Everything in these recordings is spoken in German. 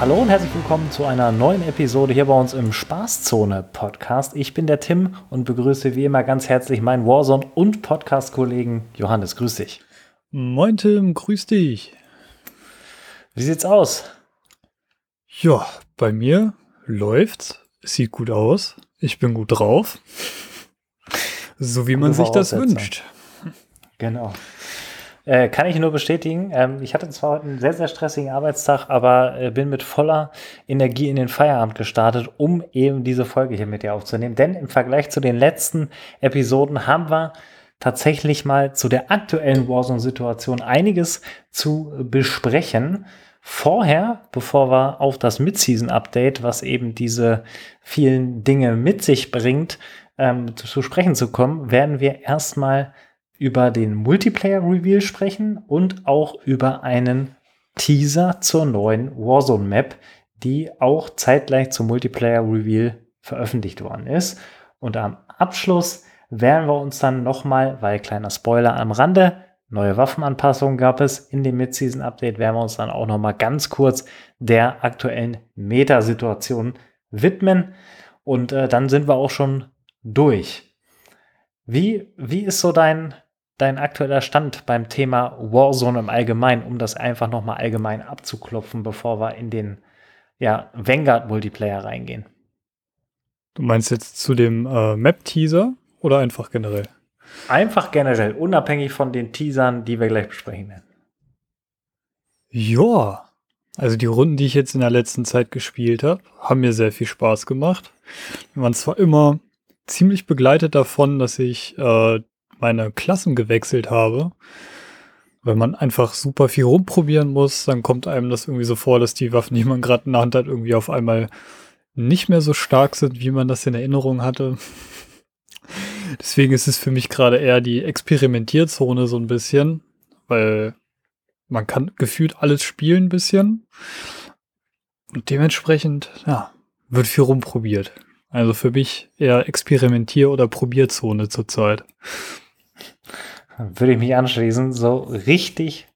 Hallo und herzlich willkommen zu einer neuen Episode hier bei uns im Spaßzone Podcast. Ich bin der Tim und begrüße wie immer ganz herzlich meinen Warzone und Podcast-Kollegen Johannes. Grüß dich. Moin Tim, grüß dich. Wie sieht's aus? Ja, bei mir läuft's. Sieht gut aus. Ich bin gut drauf. So wie man sich das wünscht. Genau. Äh, kann ich nur bestätigen. Ähm, ich hatte zwar heute einen sehr, sehr stressigen Arbeitstag, aber äh, bin mit voller Energie in den Feierabend gestartet, um eben diese Folge hier mit dir aufzunehmen. Denn im Vergleich zu den letzten Episoden haben wir tatsächlich mal zu der aktuellen Warzone-Situation einiges zu besprechen. Vorher, bevor wir auf das Mid-Season-Update, was eben diese vielen Dinge mit sich bringt, ähm, zu sprechen zu kommen, werden wir erstmal über den Multiplayer-Reveal sprechen und auch über einen Teaser zur neuen Warzone-Map, die auch zeitgleich zum Multiplayer-Reveal veröffentlicht worden ist. Und am Abschluss werden wir uns dann nochmal, weil kleiner Spoiler am Rande, neue Waffenanpassungen gab es in dem Mid-Season-Update, werden wir uns dann auch nochmal ganz kurz der aktuellen Metasituation widmen. Und äh, dann sind wir auch schon durch. Wie, wie ist so dein, dein aktueller Stand beim Thema Warzone im Allgemeinen, um das einfach nochmal allgemein abzuklopfen, bevor wir in den ja, Vanguard-Multiplayer reingehen? Du meinst jetzt zu dem äh, Map-Teaser oder einfach generell? Einfach generell, unabhängig von den Teasern, die wir gleich besprechen werden. Ja, also die Runden, die ich jetzt in der letzten Zeit gespielt habe, haben mir sehr viel Spaß gemacht. Wir waren zwar immer ziemlich begleitet davon, dass ich äh, meine Klassen gewechselt habe. Wenn man einfach super viel rumprobieren muss, dann kommt einem das irgendwie so vor, dass die Waffen, die man gerade in der Hand hat, irgendwie auf einmal nicht mehr so stark sind, wie man das in Erinnerung hatte. Deswegen ist es für mich gerade eher die Experimentierzone so ein bisschen, weil man kann gefühlt alles spielen ein bisschen. Und dementsprechend, ja, wird viel rumprobiert. Also für mich eher Experimentier- oder Probierzone zurzeit. Würde ich mich anschließen. So richtig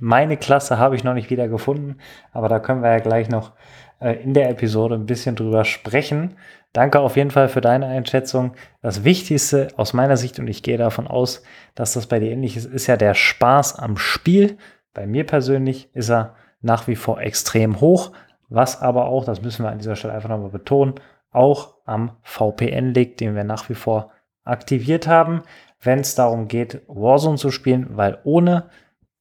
meine Klasse habe ich noch nicht wieder gefunden, aber da können wir ja gleich noch äh, in der Episode ein bisschen drüber sprechen. Danke auf jeden Fall für deine Einschätzung. Das Wichtigste aus meiner Sicht, und ich gehe davon aus, dass das bei dir ähnlich ist, ist ja der Spaß am Spiel. Bei mir persönlich ist er nach wie vor extrem hoch, was aber auch, das müssen wir an dieser Stelle einfach nochmal betonen, auch am VPN liegt, den wir nach wie vor aktiviert haben, wenn es darum geht, Warzone zu spielen, weil ohne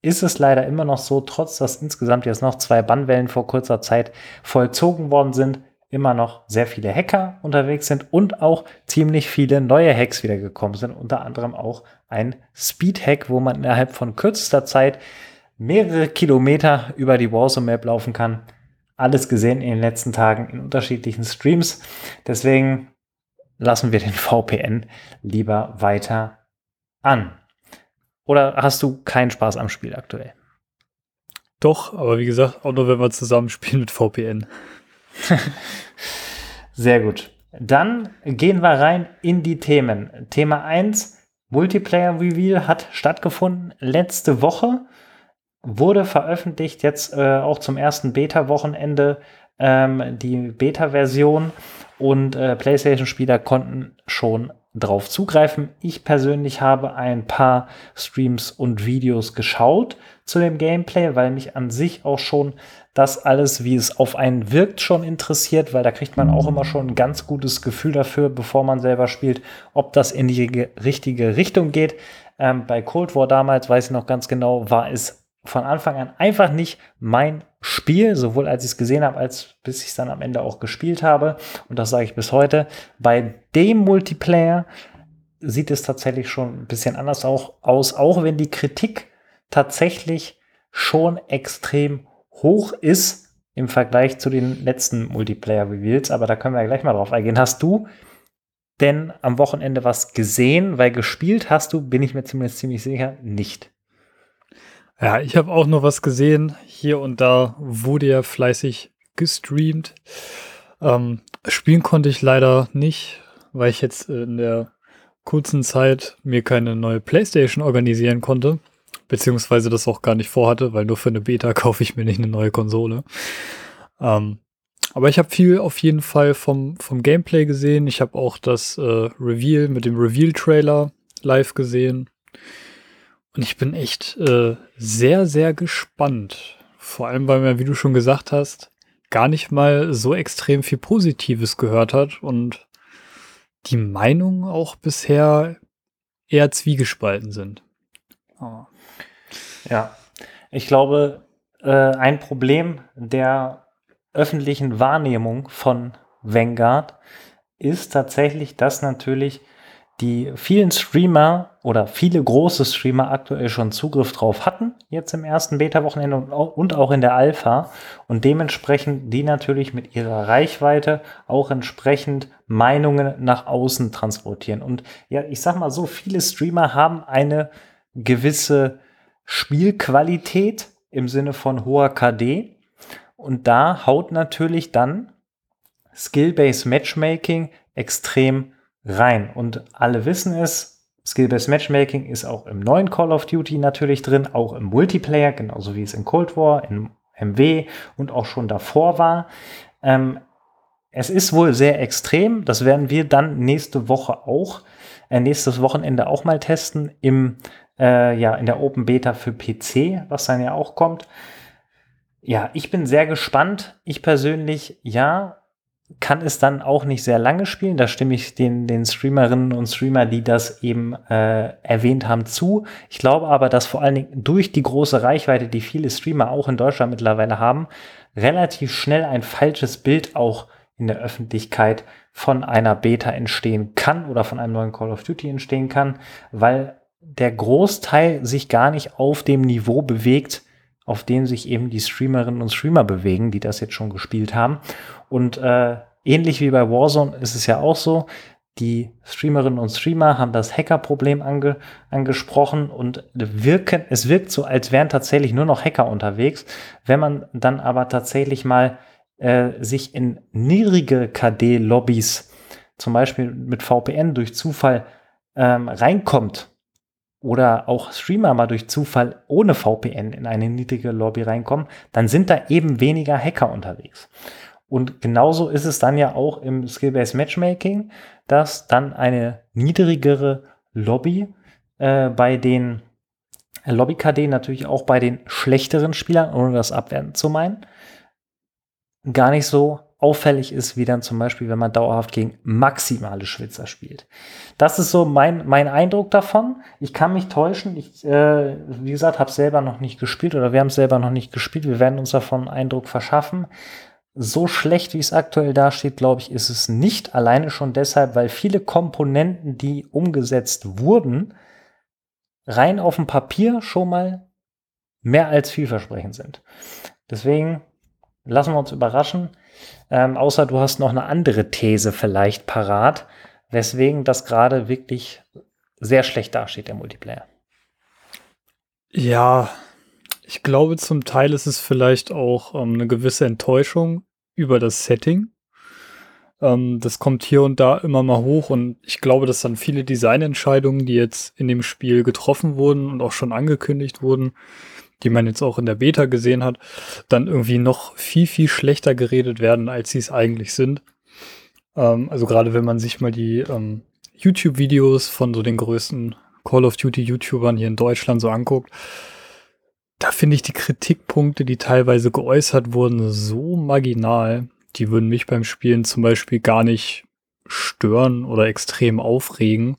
ist es leider immer noch so, trotz dass insgesamt jetzt noch zwei Bannwellen vor kurzer Zeit vollzogen worden sind, immer noch sehr viele Hacker unterwegs sind und auch ziemlich viele neue Hacks wieder gekommen sind, unter anderem auch ein Speed-Hack, wo man innerhalb von kürzester Zeit mehrere Kilometer über die Warzone Map laufen kann alles gesehen in den letzten Tagen in unterschiedlichen Streams. Deswegen lassen wir den VPN lieber weiter an. Oder hast du keinen Spaß am Spiel aktuell? Doch, aber wie gesagt, auch nur wenn wir zusammen spielen mit VPN. Sehr gut. Dann gehen wir rein in die Themen. Thema 1, Multiplayer Reveal hat stattgefunden letzte Woche wurde veröffentlicht, jetzt äh, auch zum ersten Beta-Wochenende ähm, die Beta-Version und äh, PlayStation-Spieler konnten schon drauf zugreifen. Ich persönlich habe ein paar Streams und Videos geschaut zu dem Gameplay, weil mich an sich auch schon das alles, wie es auf einen wirkt, schon interessiert, weil da kriegt man auch immer schon ein ganz gutes Gefühl dafür, bevor man selber spielt, ob das in die richtige Richtung geht. Ähm, bei Cold War damals, weiß ich noch ganz genau, war es von Anfang an einfach nicht mein Spiel, sowohl als ich es gesehen habe, als bis ich es dann am Ende auch gespielt habe. Und das sage ich bis heute. Bei dem Multiplayer sieht es tatsächlich schon ein bisschen anders auch aus, auch wenn die Kritik tatsächlich schon extrem hoch ist im Vergleich zu den letzten Multiplayer-Reveals. Aber da können wir ja gleich mal drauf eingehen. Hast du denn am Wochenende was gesehen? Weil gespielt hast du, bin ich mir zumindest ziemlich sicher, nicht. Ja, ich habe auch noch was gesehen. Hier und da wurde ja fleißig gestreamt. Ähm, spielen konnte ich leider nicht, weil ich jetzt in der kurzen Zeit mir keine neue Playstation organisieren konnte. Beziehungsweise das auch gar nicht vorhatte, weil nur für eine Beta kaufe ich mir nicht eine neue Konsole. Ähm, aber ich habe viel auf jeden Fall vom, vom Gameplay gesehen. Ich habe auch das äh, Reveal mit dem Reveal-Trailer live gesehen. Und ich bin echt äh, sehr, sehr gespannt. Vor allem, weil man, wie du schon gesagt hast, gar nicht mal so extrem viel Positives gehört hat und die Meinungen auch bisher eher zwiegespalten sind. Oh. Ja, ich glaube, äh, ein Problem der öffentlichen Wahrnehmung von Vanguard ist tatsächlich, dass natürlich die vielen Streamer oder viele große Streamer aktuell schon Zugriff drauf hatten, jetzt im ersten Beta-Wochenende und auch in der Alpha und dementsprechend die natürlich mit ihrer Reichweite auch entsprechend Meinungen nach außen transportieren. Und ja, ich sag mal so, viele Streamer haben eine gewisse Spielqualität im Sinne von hoher KD und da haut natürlich dann Skill-Based Matchmaking extrem rein. Und alle wissen es, Skill-Based Matchmaking ist auch im neuen Call of Duty natürlich drin, auch im Multiplayer, genauso wie es in Cold War, in MW und auch schon davor war. Ähm, es ist wohl sehr extrem. Das werden wir dann nächste Woche auch, äh, nächstes Wochenende auch mal testen im, äh, ja, in der Open Beta für PC, was dann ja auch kommt. Ja, ich bin sehr gespannt. Ich persönlich, ja, kann es dann auch nicht sehr lange spielen. Da stimme ich den, den Streamerinnen und Streamer, die das eben äh, erwähnt haben, zu. Ich glaube aber, dass vor allen Dingen durch die große Reichweite, die viele Streamer auch in Deutschland mittlerweile haben, relativ schnell ein falsches Bild auch in der Öffentlichkeit von einer Beta entstehen kann oder von einem neuen Call of Duty entstehen kann, weil der Großteil sich gar nicht auf dem Niveau bewegt, auf dem sich eben die Streamerinnen und Streamer bewegen, die das jetzt schon gespielt haben. Und äh, ähnlich wie bei Warzone ist es ja auch so, die Streamerinnen und Streamer haben das Hacker-Problem ange angesprochen und wirken, es wirkt so, als wären tatsächlich nur noch Hacker unterwegs. Wenn man dann aber tatsächlich mal äh, sich in niedrige KD-Lobbys, zum Beispiel mit VPN durch Zufall ähm, reinkommt oder auch Streamer mal durch Zufall ohne VPN in eine niedrige Lobby reinkommen, dann sind da eben weniger Hacker unterwegs. Und genauso ist es dann ja auch im Skill-Based Matchmaking, dass dann eine niedrigere Lobby äh, bei den äh, Lobby-KD natürlich auch bei den schlechteren Spielern, ohne das abwerten zu meinen, gar nicht so auffällig ist, wie dann zum Beispiel, wenn man dauerhaft gegen maximale Schwitzer spielt. Das ist so mein, mein Eindruck davon. Ich kann mich täuschen. Ich, äh, wie gesagt, habe selber noch nicht gespielt oder wir haben es selber noch nicht gespielt. Wir werden uns davon einen Eindruck verschaffen. So schlecht, wie es aktuell dasteht, glaube ich, ist es nicht. Alleine schon deshalb, weil viele Komponenten, die umgesetzt wurden, rein auf dem Papier schon mal mehr als vielversprechend sind. Deswegen lassen wir uns überraschen. Ähm, außer du hast noch eine andere These vielleicht parat, weswegen das gerade wirklich sehr schlecht dasteht, der Multiplayer. Ja, ich glaube, zum Teil ist es vielleicht auch ähm, eine gewisse Enttäuschung über das Setting. Ähm, das kommt hier und da immer mal hoch und ich glaube, dass dann viele Designentscheidungen, die jetzt in dem Spiel getroffen wurden und auch schon angekündigt wurden, die man jetzt auch in der Beta gesehen hat, dann irgendwie noch viel, viel schlechter geredet werden, als sie es eigentlich sind. Ähm, also gerade wenn man sich mal die ähm, YouTube-Videos von so den größten Call of Duty-YouTubern hier in Deutschland so anguckt, da finde ich die Kritikpunkte, die teilweise geäußert wurden, so marginal. Die würden mich beim Spielen zum Beispiel gar nicht stören oder extrem aufregen.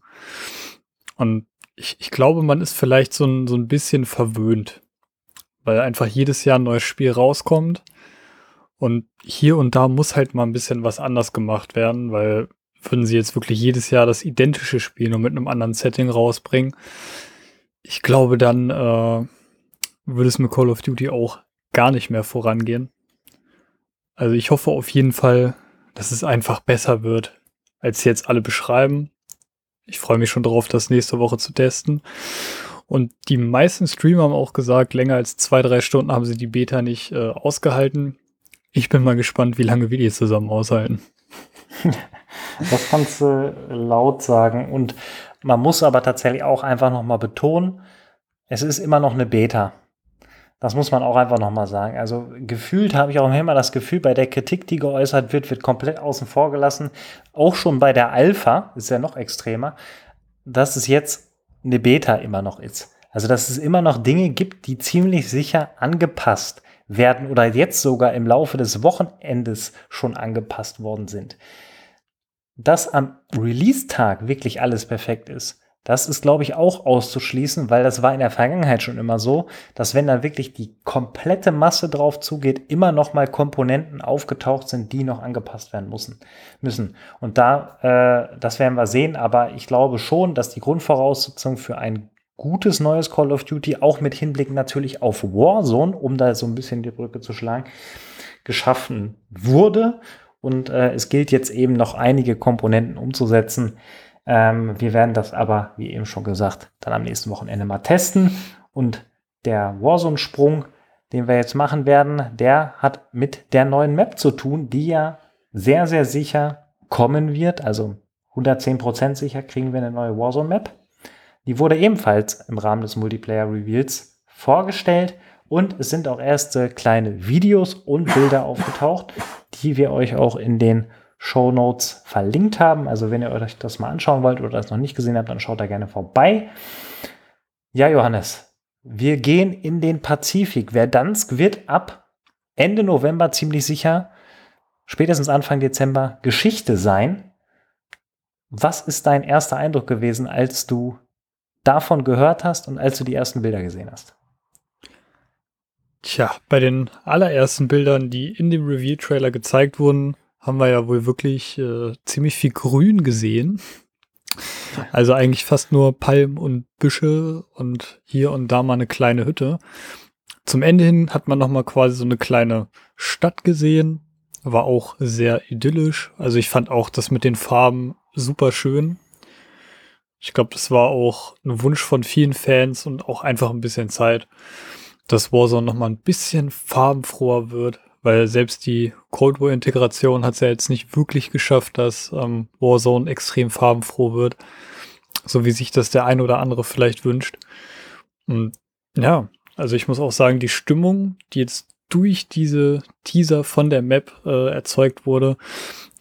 Und ich, ich glaube, man ist vielleicht so ein, so ein bisschen verwöhnt weil einfach jedes Jahr ein neues Spiel rauskommt. Und hier und da muss halt mal ein bisschen was anders gemacht werden, weil würden sie jetzt wirklich jedes Jahr das identische Spiel nur mit einem anderen Setting rausbringen, ich glaube, dann äh, würde es mit Call of Duty auch gar nicht mehr vorangehen. Also ich hoffe auf jeden Fall, dass es einfach besser wird, als jetzt alle beschreiben. Ich freue mich schon darauf, das nächste Woche zu testen. Und die meisten Streamer haben auch gesagt, länger als zwei, drei Stunden haben sie die Beta nicht äh, ausgehalten. Ich bin mal gespannt, wie lange wir die zusammen aushalten. das kannst du laut sagen. Und man muss aber tatsächlich auch einfach nochmal betonen, es ist immer noch eine Beta. Das muss man auch einfach nochmal sagen. Also gefühlt habe ich auch immer das Gefühl, bei der Kritik, die geäußert wird, wird komplett außen vor gelassen. Auch schon bei der Alpha, ist ja noch extremer, dass es jetzt eine Beta immer noch ist. Also dass es immer noch Dinge gibt, die ziemlich sicher angepasst werden oder jetzt sogar im Laufe des Wochenendes schon angepasst worden sind. Dass am Release-Tag wirklich alles perfekt ist, das ist, glaube ich, auch auszuschließen, weil das war in der Vergangenheit schon immer so, dass wenn da wirklich die komplette Masse drauf zugeht, immer noch mal Komponenten aufgetaucht sind, die noch angepasst werden müssen. müssen. Und da, äh, das werden wir sehen, aber ich glaube schon, dass die Grundvoraussetzung für ein gutes neues Call of Duty, auch mit Hinblick natürlich auf Warzone, um da so ein bisschen die Brücke zu schlagen, geschaffen wurde. Und äh, es gilt jetzt eben noch einige Komponenten umzusetzen. Ähm, wir werden das aber, wie eben schon gesagt, dann am nächsten Wochenende mal testen. Und der Warzone-Sprung, den wir jetzt machen werden, der hat mit der neuen Map zu tun, die ja sehr, sehr sicher kommen wird. Also 110% sicher kriegen wir eine neue Warzone-Map. Die wurde ebenfalls im Rahmen des Multiplayer Reveals vorgestellt und es sind auch erste kleine Videos und Bilder aufgetaucht, die wir euch auch in den Show Notes verlinkt haben. Also wenn ihr euch das mal anschauen wollt oder das noch nicht gesehen habt, dann schaut da gerne vorbei. Ja, Johannes, wir gehen in den Pazifik. Verdansk wird ab Ende November ziemlich sicher, spätestens Anfang Dezember, Geschichte sein. Was ist dein erster Eindruck gewesen, als du davon gehört hast und als du die ersten Bilder gesehen hast? Tja, bei den allerersten Bildern, die in dem Review-Trailer gezeigt wurden, haben wir ja wohl wirklich äh, ziemlich viel Grün gesehen. Also eigentlich fast nur Palmen und Büsche und hier und da mal eine kleine Hütte. Zum Ende hin hat man noch mal quasi so eine kleine Stadt gesehen. War auch sehr idyllisch. Also ich fand auch das mit den Farben super schön. Ich glaube, das war auch ein Wunsch von vielen Fans und auch einfach ein bisschen Zeit, dass Warzone noch mal ein bisschen farbenfroher wird, weil selbst die Cold War Integration hat es ja jetzt nicht wirklich geschafft, dass ähm, Warzone extrem farbenfroh wird, so wie sich das der ein oder andere vielleicht wünscht. Und ja, also ich muss auch sagen, die Stimmung, die jetzt durch diese Teaser von der Map äh, erzeugt wurde,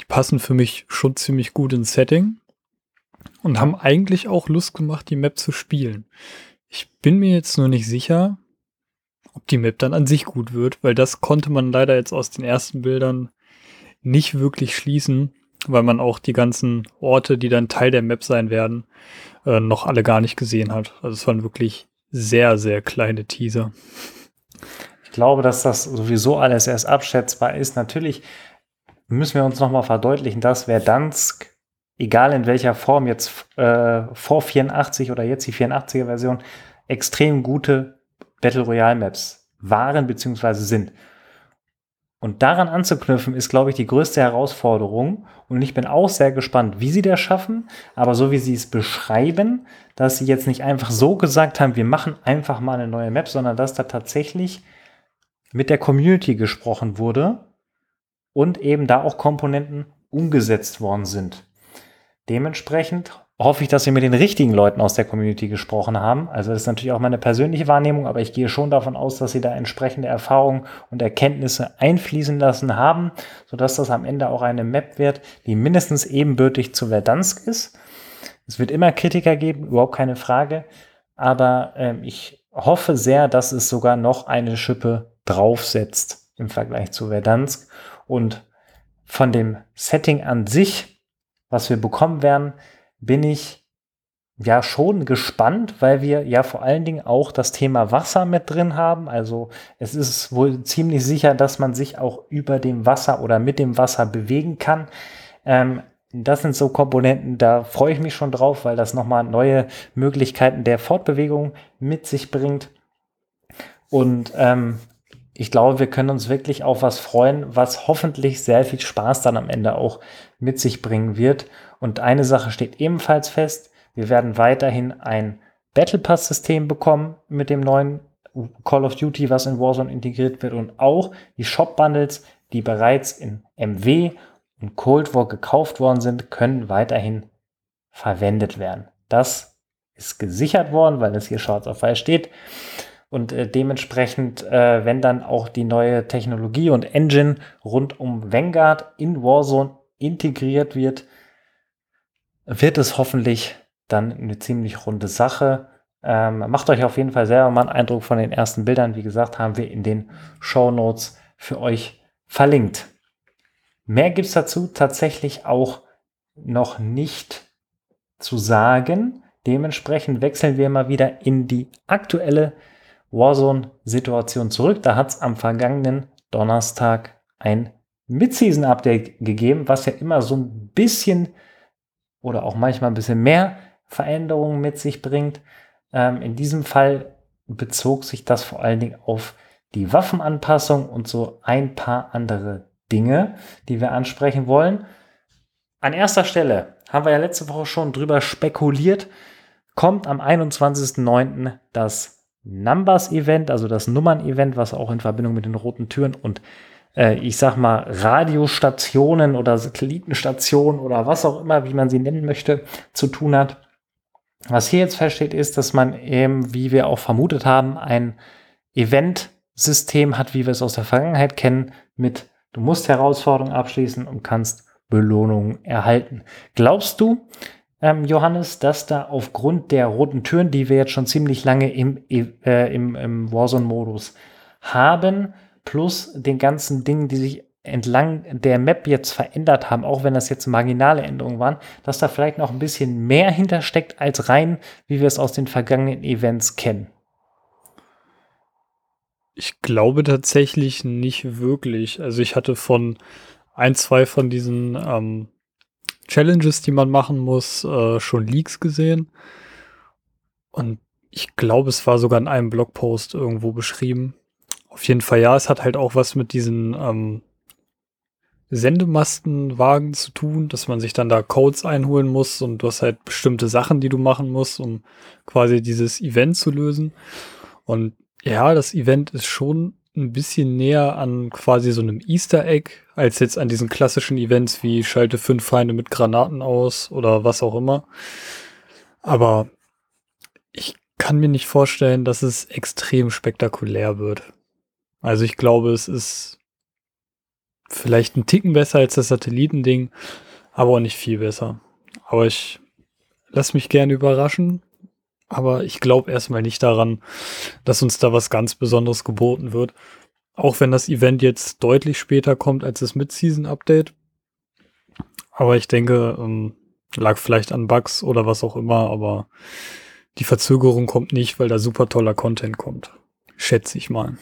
die passen für mich schon ziemlich gut ins Setting und haben eigentlich auch Lust gemacht, die Map zu spielen. Ich bin mir jetzt nur nicht sicher, ob die Map dann an sich gut wird, weil das konnte man leider jetzt aus den ersten Bildern nicht wirklich schließen, weil man auch die ganzen Orte, die dann Teil der Map sein werden, äh, noch alle gar nicht gesehen hat. Also es waren wirklich sehr, sehr kleine Teaser. Ich glaube, dass das sowieso alles erst abschätzbar ist. Natürlich müssen wir uns nochmal verdeutlichen, dass Verdansk egal in welcher Form, jetzt äh, vor 84 oder jetzt die 84er Version, extrem gute Battle Royale Maps waren bzw. sind. Und daran anzuknüpfen, ist, glaube ich, die größte Herausforderung. Und ich bin auch sehr gespannt, wie sie das schaffen. Aber so wie sie es beschreiben, dass sie jetzt nicht einfach so gesagt haben, wir machen einfach mal eine neue Map, sondern dass da tatsächlich mit der Community gesprochen wurde und eben da auch Komponenten umgesetzt worden sind. Dementsprechend hoffe ich, dass wir mit den richtigen Leuten aus der Community gesprochen haben. Also das ist natürlich auch meine persönliche Wahrnehmung, aber ich gehe schon davon aus, dass sie da entsprechende Erfahrungen und Erkenntnisse einfließen lassen haben, sodass das am Ende auch eine Map wird, die mindestens ebenbürtig zu Verdansk ist. Es wird immer Kritiker geben, überhaupt keine Frage. Aber ähm, ich hoffe sehr, dass es sogar noch eine Schippe draufsetzt im Vergleich zu Verdansk. Und von dem Setting an sich was wir bekommen werden, bin ich ja schon gespannt, weil wir ja vor allen Dingen auch das Thema Wasser mit drin haben. Also es ist wohl ziemlich sicher, dass man sich auch über dem Wasser oder mit dem Wasser bewegen kann. Ähm, das sind so Komponenten, da freue ich mich schon drauf, weil das nochmal neue Möglichkeiten der Fortbewegung mit sich bringt. Und ähm, ich glaube, wir können uns wirklich auf was freuen, was hoffentlich sehr viel Spaß dann am Ende auch mit sich bringen wird. Und eine Sache steht ebenfalls fest. Wir werden weiterhin ein Battle Pass System bekommen mit dem neuen Call of Duty, was in Warzone integriert wird und auch die Shop Bundles, die bereits in MW und Cold War gekauft worden sind, können weiterhin verwendet werden. Das ist gesichert worden, weil es hier schwarz auf weiß steht. Und äh, dementsprechend, äh, wenn dann auch die neue Technologie und Engine rund um Vanguard in Warzone integriert wird, wird es hoffentlich dann eine ziemlich runde Sache. Ähm, macht euch auf jeden Fall selber mal einen Eindruck von den ersten Bildern. Wie gesagt, haben wir in den Show Notes für euch verlinkt. Mehr gibt es dazu tatsächlich auch noch nicht zu sagen. Dementsprechend wechseln wir mal wieder in die aktuelle Warzone-Situation zurück. Da hat es am vergangenen Donnerstag ein Mid-Season-Update gegeben, was ja immer so ein bisschen oder auch manchmal ein bisschen mehr Veränderungen mit sich bringt. Ähm, in diesem Fall bezog sich das vor allen Dingen auf die Waffenanpassung und so ein paar andere Dinge, die wir ansprechen wollen. An erster Stelle haben wir ja letzte Woche schon drüber spekuliert, kommt am 21.09. das Numbers-Event, also das Nummern-Event, was auch in Verbindung mit den roten Türen und äh, ich sag mal Radiostationen oder Satellitenstationen oder was auch immer, wie man sie nennen möchte, zu tun hat. Was hier jetzt feststeht, ist, dass man eben, wie wir auch vermutet haben, ein Event-System hat, wie wir es aus der Vergangenheit kennen, mit du musst Herausforderungen abschließen und kannst Belohnungen erhalten. Glaubst du, ähm, Johannes, dass da aufgrund der roten Türen, die wir jetzt schon ziemlich lange im, äh, im, im Warzone-Modus haben, plus den ganzen Dingen, die sich entlang der Map jetzt verändert haben, auch wenn das jetzt marginale Änderungen waren, dass da vielleicht noch ein bisschen mehr hintersteckt als rein, wie wir es aus den vergangenen Events kennen. Ich glaube tatsächlich nicht wirklich. Also ich hatte von ein, zwei von diesen ähm, Challenges, die man machen muss, äh, schon Leaks gesehen. Und ich glaube, es war sogar in einem Blogpost irgendwo beschrieben. Auf jeden Fall, ja, es hat halt auch was mit diesen ähm, Sendemastenwagen zu tun, dass man sich dann da Codes einholen muss und du hast halt bestimmte Sachen, die du machen musst, um quasi dieses Event zu lösen. Und ja, das Event ist schon ein bisschen näher an quasi so einem Easter Egg, als jetzt an diesen klassischen Events wie schalte fünf Feinde mit Granaten aus oder was auch immer. Aber ich kann mir nicht vorstellen, dass es extrem spektakulär wird. Also ich glaube, es ist vielleicht ein Ticken besser als das Satellitending, aber auch nicht viel besser. Aber ich lasse mich gerne überraschen. Aber ich glaube erstmal nicht daran, dass uns da was ganz Besonderes geboten wird. Auch wenn das Event jetzt deutlich später kommt als das Mid-Season-Update. Aber ich denke, ähm, lag vielleicht an Bugs oder was auch immer, aber die Verzögerung kommt nicht, weil da super toller Content kommt. Schätze ich mal.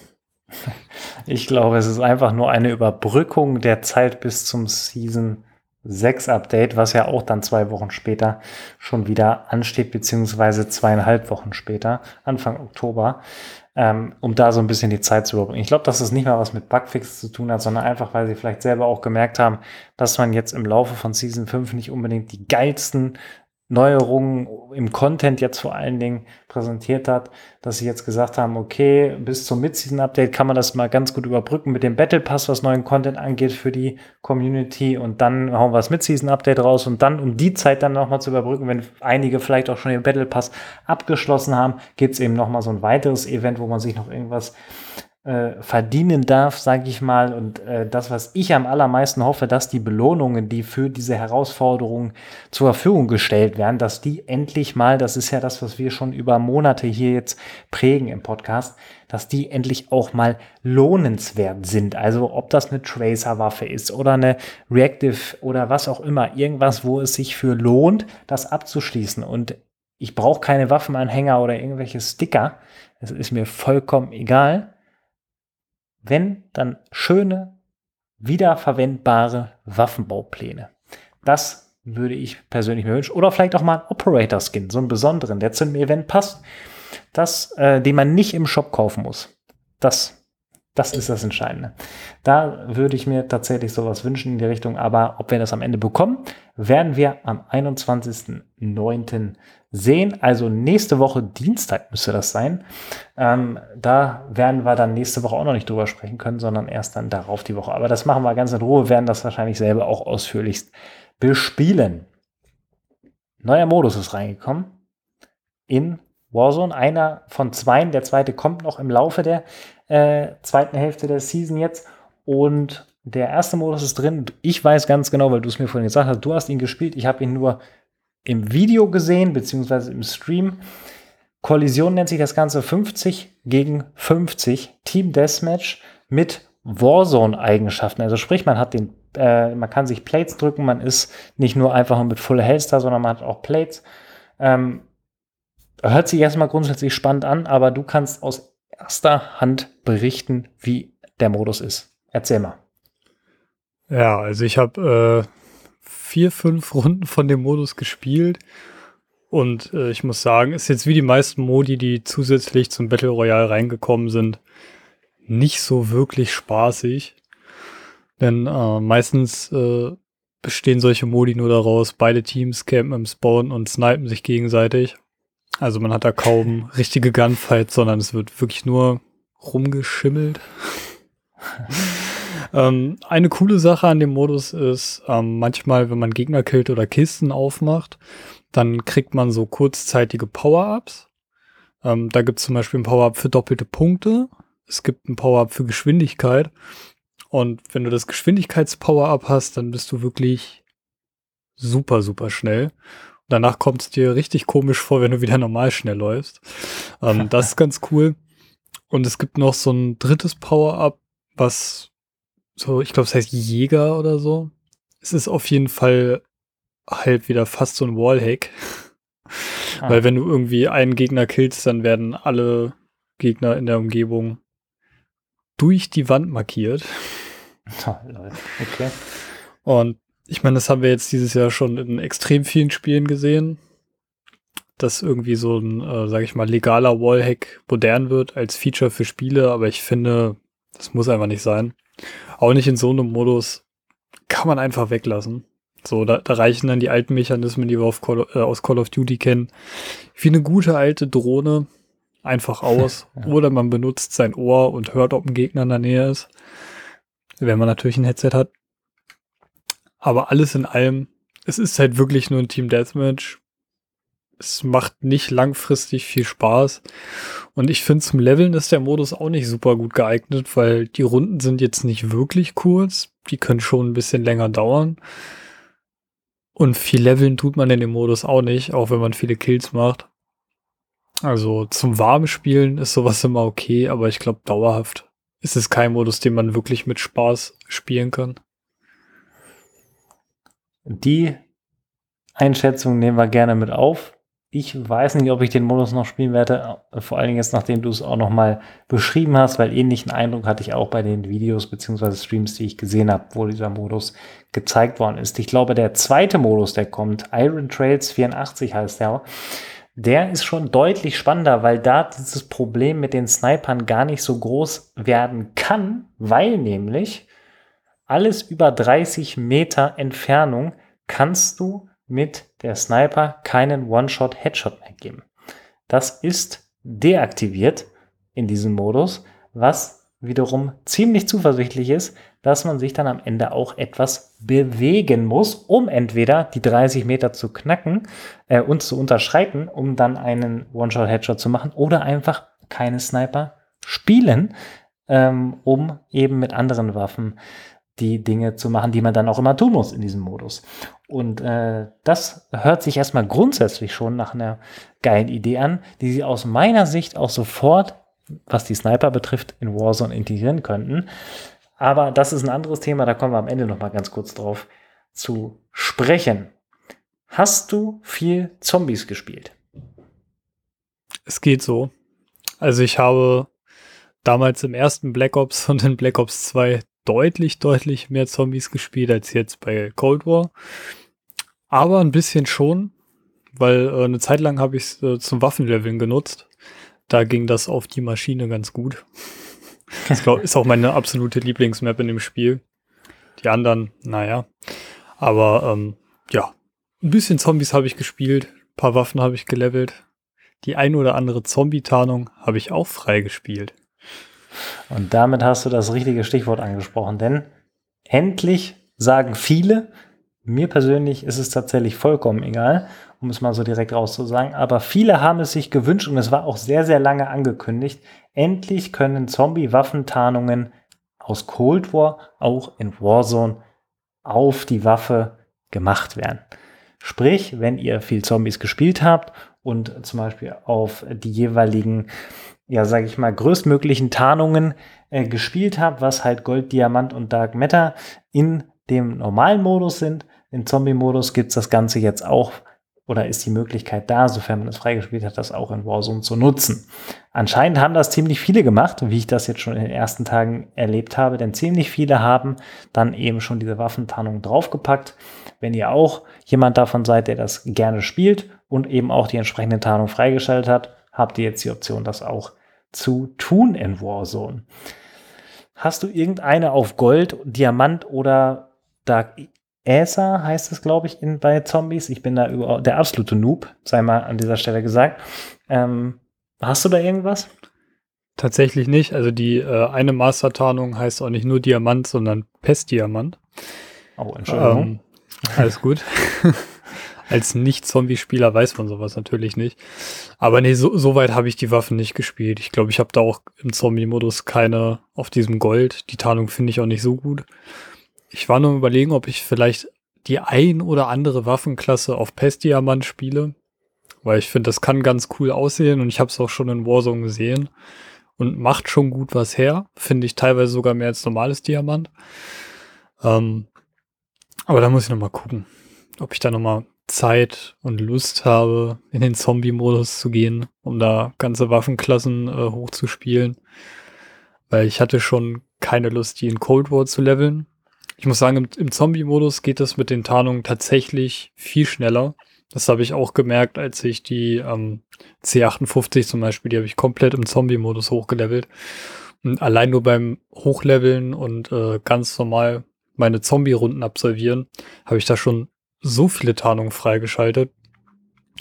Ich glaube, es ist einfach nur eine Überbrückung der Zeit bis zum Season 6 Update, was ja auch dann zwei Wochen später schon wieder ansteht, beziehungsweise zweieinhalb Wochen später, Anfang Oktober, ähm, um da so ein bisschen die Zeit zu überbrücken. Ich glaube, dass das nicht mal was mit Bugfix zu tun hat, sondern einfach, weil sie vielleicht selber auch gemerkt haben, dass man jetzt im Laufe von Season 5 nicht unbedingt die geilsten Neuerungen im Content jetzt vor allen Dingen präsentiert hat, dass sie jetzt gesagt haben, okay, bis zum Mid-Season-Update kann man das mal ganz gut überbrücken mit dem Battle Pass, was neuen Content angeht für die Community. Und dann hauen wir das Mid-Season-Update raus. Und dann, um die Zeit dann nochmal zu überbrücken, wenn einige vielleicht auch schon den Battle Pass abgeschlossen haben, gibt es eben nochmal so ein weiteres Event, wo man sich noch irgendwas äh, verdienen darf, sage ich mal. Und äh, das, was ich am allermeisten hoffe, dass die Belohnungen, die für diese Herausforderungen zur Verfügung gestellt werden, dass die endlich mal, das ist ja das, was wir schon über Monate hier jetzt prägen im Podcast, dass die endlich auch mal lohnenswert sind. Also ob das eine Tracer-Waffe ist oder eine Reactive oder was auch immer, irgendwas, wo es sich für lohnt, das abzuschließen. Und ich brauche keine Waffenanhänger oder irgendwelche Sticker. Es ist mir vollkommen egal wenn, dann schöne, wiederverwendbare Waffenbaupläne. Das würde ich persönlich mir wünschen. Oder vielleicht auch mal einen Operator-Skin, so einen besonderen, der zu einem Event passt, das, äh, den man nicht im Shop kaufen muss. Das das ist das Entscheidende. Da würde ich mir tatsächlich sowas wünschen in die Richtung, aber ob wir das am Ende bekommen, werden wir am 21.09. sehen. Also nächste Woche Dienstag müsste das sein. Ähm, da werden wir dann nächste Woche auch noch nicht drüber sprechen können, sondern erst dann darauf die Woche. Aber das machen wir ganz in Ruhe, werden das wahrscheinlich selber auch ausführlichst bespielen. Neuer Modus ist reingekommen in Warzone. Einer von zweien, der zweite kommt noch im Laufe der äh, zweiten Hälfte der Season jetzt. Und der erste Modus ist drin. Ich weiß ganz genau, weil du es mir vorhin gesagt hast, du hast ihn gespielt. Ich habe ihn nur im Video gesehen, beziehungsweise im Stream. Kollision nennt sich das Ganze 50 gegen 50 Team Deathmatch mit Warzone-Eigenschaften. Also sprich, man hat den, äh, man kann sich Plates drücken, man ist nicht nur einfach mit Full Health sondern man hat auch Plates. Ähm, hört sich erstmal grundsätzlich spannend an, aber du kannst aus erster Hand berichten, wie der Modus ist. Erzähl mal. Ja, also ich habe äh, vier, fünf Runden von dem Modus gespielt und äh, ich muss sagen, ist jetzt wie die meisten Modi, die zusätzlich zum Battle Royale reingekommen sind, nicht so wirklich spaßig. Denn äh, meistens äh, bestehen solche Modi nur daraus, beide Teams campen im Spawn und snipen sich gegenseitig. Also man hat da kaum richtige Gunfights, sondern es wird wirklich nur rumgeschimmelt. ähm, eine coole Sache an dem Modus ist, ähm, manchmal, wenn man Gegner killt oder Kisten aufmacht, dann kriegt man so kurzzeitige Power-Ups. Ähm, da gibt es zum Beispiel ein Power-Up für doppelte Punkte. Es gibt ein Power-Up für Geschwindigkeit. Und wenn du das Geschwindigkeits-Power-Up hast, dann bist du wirklich super, super schnell. Danach kommt es dir richtig komisch vor, wenn du wieder normal schnell läufst. Ähm, das ist ganz cool. Und es gibt noch so ein drittes Power-Up, was so, ich glaube, es heißt Jäger oder so. Es ist auf jeden Fall halt wieder fast so ein Wallhack. Ah. Weil wenn du irgendwie einen Gegner killst, dann werden alle Gegner in der Umgebung durch die Wand markiert. Okay. Und ich meine, das haben wir jetzt dieses Jahr schon in extrem vielen Spielen gesehen, dass irgendwie so ein, äh, sag ich mal, legaler Wallhack modern wird als Feature für Spiele, aber ich finde, das muss einfach nicht sein. Auch nicht in so einem Modus kann man einfach weglassen. So, da, da reichen dann die alten Mechanismen, die wir Call, äh, aus Call of Duty kennen, wie eine gute alte Drohne, einfach aus. ja. Oder man benutzt sein Ohr und hört, ob ein Gegner in der Nähe ist. Wenn man natürlich ein Headset hat. Aber alles in allem, es ist halt wirklich nur ein Team Deathmatch. Es macht nicht langfristig viel Spaß. Und ich finde, zum Leveln ist der Modus auch nicht super gut geeignet, weil die Runden sind jetzt nicht wirklich kurz. Die können schon ein bisschen länger dauern. Und viel Leveln tut man in dem Modus auch nicht, auch wenn man viele Kills macht. Also zum warmen Spielen ist sowas immer okay, aber ich glaube dauerhaft ist es kein Modus, den man wirklich mit Spaß spielen kann. Die Einschätzung nehmen wir gerne mit auf. Ich weiß nicht, ob ich den Modus noch spielen werde, vor allen Dingen jetzt, nachdem du es auch noch mal beschrieben hast, weil ähnlichen Eindruck hatte ich auch bei den Videos bzw. Streams, die ich gesehen habe, wo dieser Modus gezeigt worden ist. Ich glaube, der zweite Modus, der kommt, Iron Trails 84 heißt der, der ist schon deutlich spannender, weil da dieses Problem mit den Snipern gar nicht so groß werden kann, weil nämlich alles über 30 Meter Entfernung kannst du mit der Sniper keinen One-Shot-Headshot mehr geben. Das ist deaktiviert in diesem Modus, was wiederum ziemlich zuversichtlich ist, dass man sich dann am Ende auch etwas bewegen muss, um entweder die 30 Meter zu knacken äh, und zu unterschreiten, um dann einen One-Shot-Headshot zu machen oder einfach keine Sniper spielen, ähm, um eben mit anderen Waffen die Dinge zu machen, die man dann auch immer tun muss in diesem Modus. Und äh, das hört sich erstmal grundsätzlich schon nach einer geilen Idee an, die sie aus meiner Sicht auch sofort, was die Sniper betrifft, in Warzone integrieren könnten. Aber das ist ein anderes Thema, da kommen wir am Ende noch mal ganz kurz drauf zu sprechen. Hast du viel Zombies gespielt? Es geht so. Also ich habe damals im ersten Black Ops und in Black Ops 2 deutlich, deutlich mehr Zombies gespielt als jetzt bei Cold War. Aber ein bisschen schon, weil äh, eine Zeit lang habe ich es äh, zum Waffenleveln genutzt. Da ging das auf die Maschine ganz gut. Das glaub, ist auch meine absolute Lieblingsmap in dem Spiel. Die anderen, naja. Aber ähm, ja, ein bisschen Zombies habe ich gespielt, ein paar Waffen habe ich gelevelt. Die ein oder andere Zombie-Tarnung habe ich auch freigespielt. Und damit hast du das richtige Stichwort angesprochen, denn endlich sagen viele, Mir persönlich ist es tatsächlich vollkommen egal, um es mal so direkt rauszusagen. Aber viele haben es sich gewünscht und es war auch sehr, sehr lange angekündigt. Endlich können Zombie-Waffentarnungen aus Cold War auch in Warzone auf die Waffe gemacht werden. Sprich, wenn ihr viel Zombies gespielt habt und zum Beispiel auf die jeweiligen, ja, sage ich mal, größtmöglichen Tarnungen äh, gespielt habt, was halt Gold, Diamant und Dark Matter in dem normalen Modus sind. Im Zombie-Modus gibt es das Ganze jetzt auch oder ist die Möglichkeit da, sofern man es freigespielt hat, das auch in Warzone zu nutzen. Anscheinend haben das ziemlich viele gemacht, wie ich das jetzt schon in den ersten Tagen erlebt habe, denn ziemlich viele haben dann eben schon diese Waffentarnung draufgepackt. Wenn ihr auch jemand davon seid, der das gerne spielt und eben auch die entsprechende Tarnung freigeschaltet hat, habt ihr jetzt die Option, das auch zu tun in Warzone. Hast du irgendeine auf Gold, Diamant oder Dark Aether heißt es, glaube ich, in, bei Zombies. Ich bin da über, der absolute Noob, sei mal an dieser Stelle gesagt. Ähm, hast du da irgendwas? Tatsächlich nicht. Also die äh, eine Mastertarnung heißt auch nicht nur Diamant, sondern Pestdiamant. Oh, Entschuldigung. Ähm, alles gut. Als Nicht-Zombie-Spieler weiß man sowas natürlich nicht. Aber nee, so, so weit habe ich die Waffen nicht gespielt. Ich glaube, ich habe da auch im Zombie-Modus keine auf diesem Gold. Die Tarnung finde ich auch nicht so gut. Ich war nur überlegen, ob ich vielleicht die ein oder andere Waffenklasse auf Pestdiamant spiele. Weil ich finde, das kann ganz cool aussehen und ich habe es auch schon in Warzone gesehen und macht schon gut was her. Finde ich teilweise sogar mehr als normales Diamant. Ähm, aber da muss ich noch mal gucken, ob ich da noch mal Zeit und Lust habe, in den Zombie-Modus zu gehen, um da ganze Waffenklassen äh, hochzuspielen. Weil ich hatte schon keine Lust, die in Cold War zu leveln. Ich muss sagen, im, im Zombie-Modus geht das mit den Tarnungen tatsächlich viel schneller. Das habe ich auch gemerkt, als ich die ähm, C58 zum Beispiel, die habe ich komplett im Zombie-Modus hochgelevelt. Und allein nur beim Hochleveln und äh, ganz normal meine Zombie-Runden absolvieren, habe ich da schon so viele Tarnungen freigeschaltet.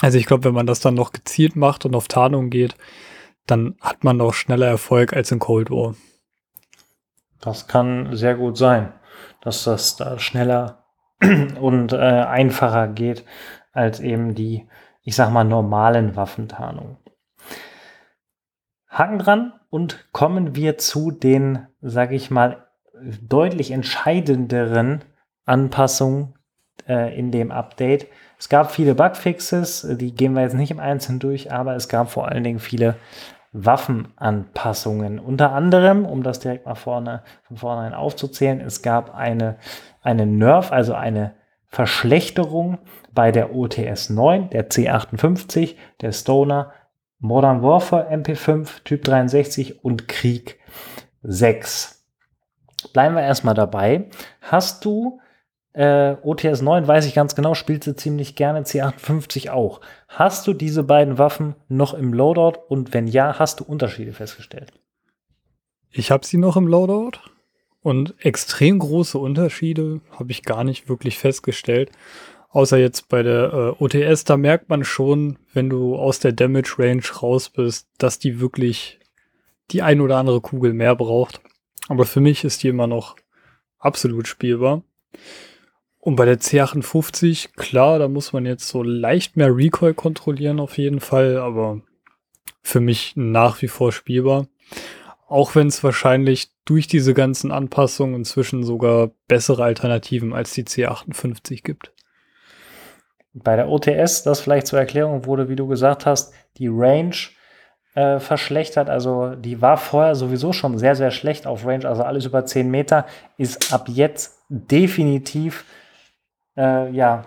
Also ich glaube, wenn man das dann noch gezielt macht und auf Tarnung geht, dann hat man noch schneller Erfolg als in Cold War. Das kann sehr gut sein dass das da schneller und äh, einfacher geht als eben die, ich sag mal, normalen Waffentarnungen. Haken dran und kommen wir zu den, sag ich mal, deutlich entscheidenderen Anpassungen äh, in dem Update. Es gab viele Bugfixes, die gehen wir jetzt nicht im Einzelnen durch, aber es gab vor allen Dingen viele Waffenanpassungen. Unter anderem, um das direkt mal vorne von vornherein aufzuzählen, es gab eine, eine Nerf, also eine Verschlechterung bei der OTS 9, der C58, der Stoner, Modern Warfare MP5, Typ 63 und Krieg 6. Bleiben wir erstmal dabei. Hast du äh, OTS 9 weiß ich ganz genau, spielt sie ziemlich gerne, C58 auch. Hast du diese beiden Waffen noch im Loadout und wenn ja, hast du Unterschiede festgestellt? Ich habe sie noch im Loadout und extrem große Unterschiede habe ich gar nicht wirklich festgestellt. Außer jetzt bei der äh, OTS, da merkt man schon, wenn du aus der Damage Range raus bist, dass die wirklich die ein oder andere Kugel mehr braucht. Aber für mich ist die immer noch absolut spielbar. Und bei der C58, klar, da muss man jetzt so leicht mehr Recoil kontrollieren auf jeden Fall, aber für mich nach wie vor spielbar. Auch wenn es wahrscheinlich durch diese ganzen Anpassungen inzwischen sogar bessere Alternativen als die C58 gibt. Bei der OTS, das vielleicht zur Erklärung wurde, wie du gesagt hast, die Range äh, verschlechtert. Also die war vorher sowieso schon sehr, sehr schlecht auf Range. Also alles über 10 Meter ist ab jetzt definitiv äh, ja,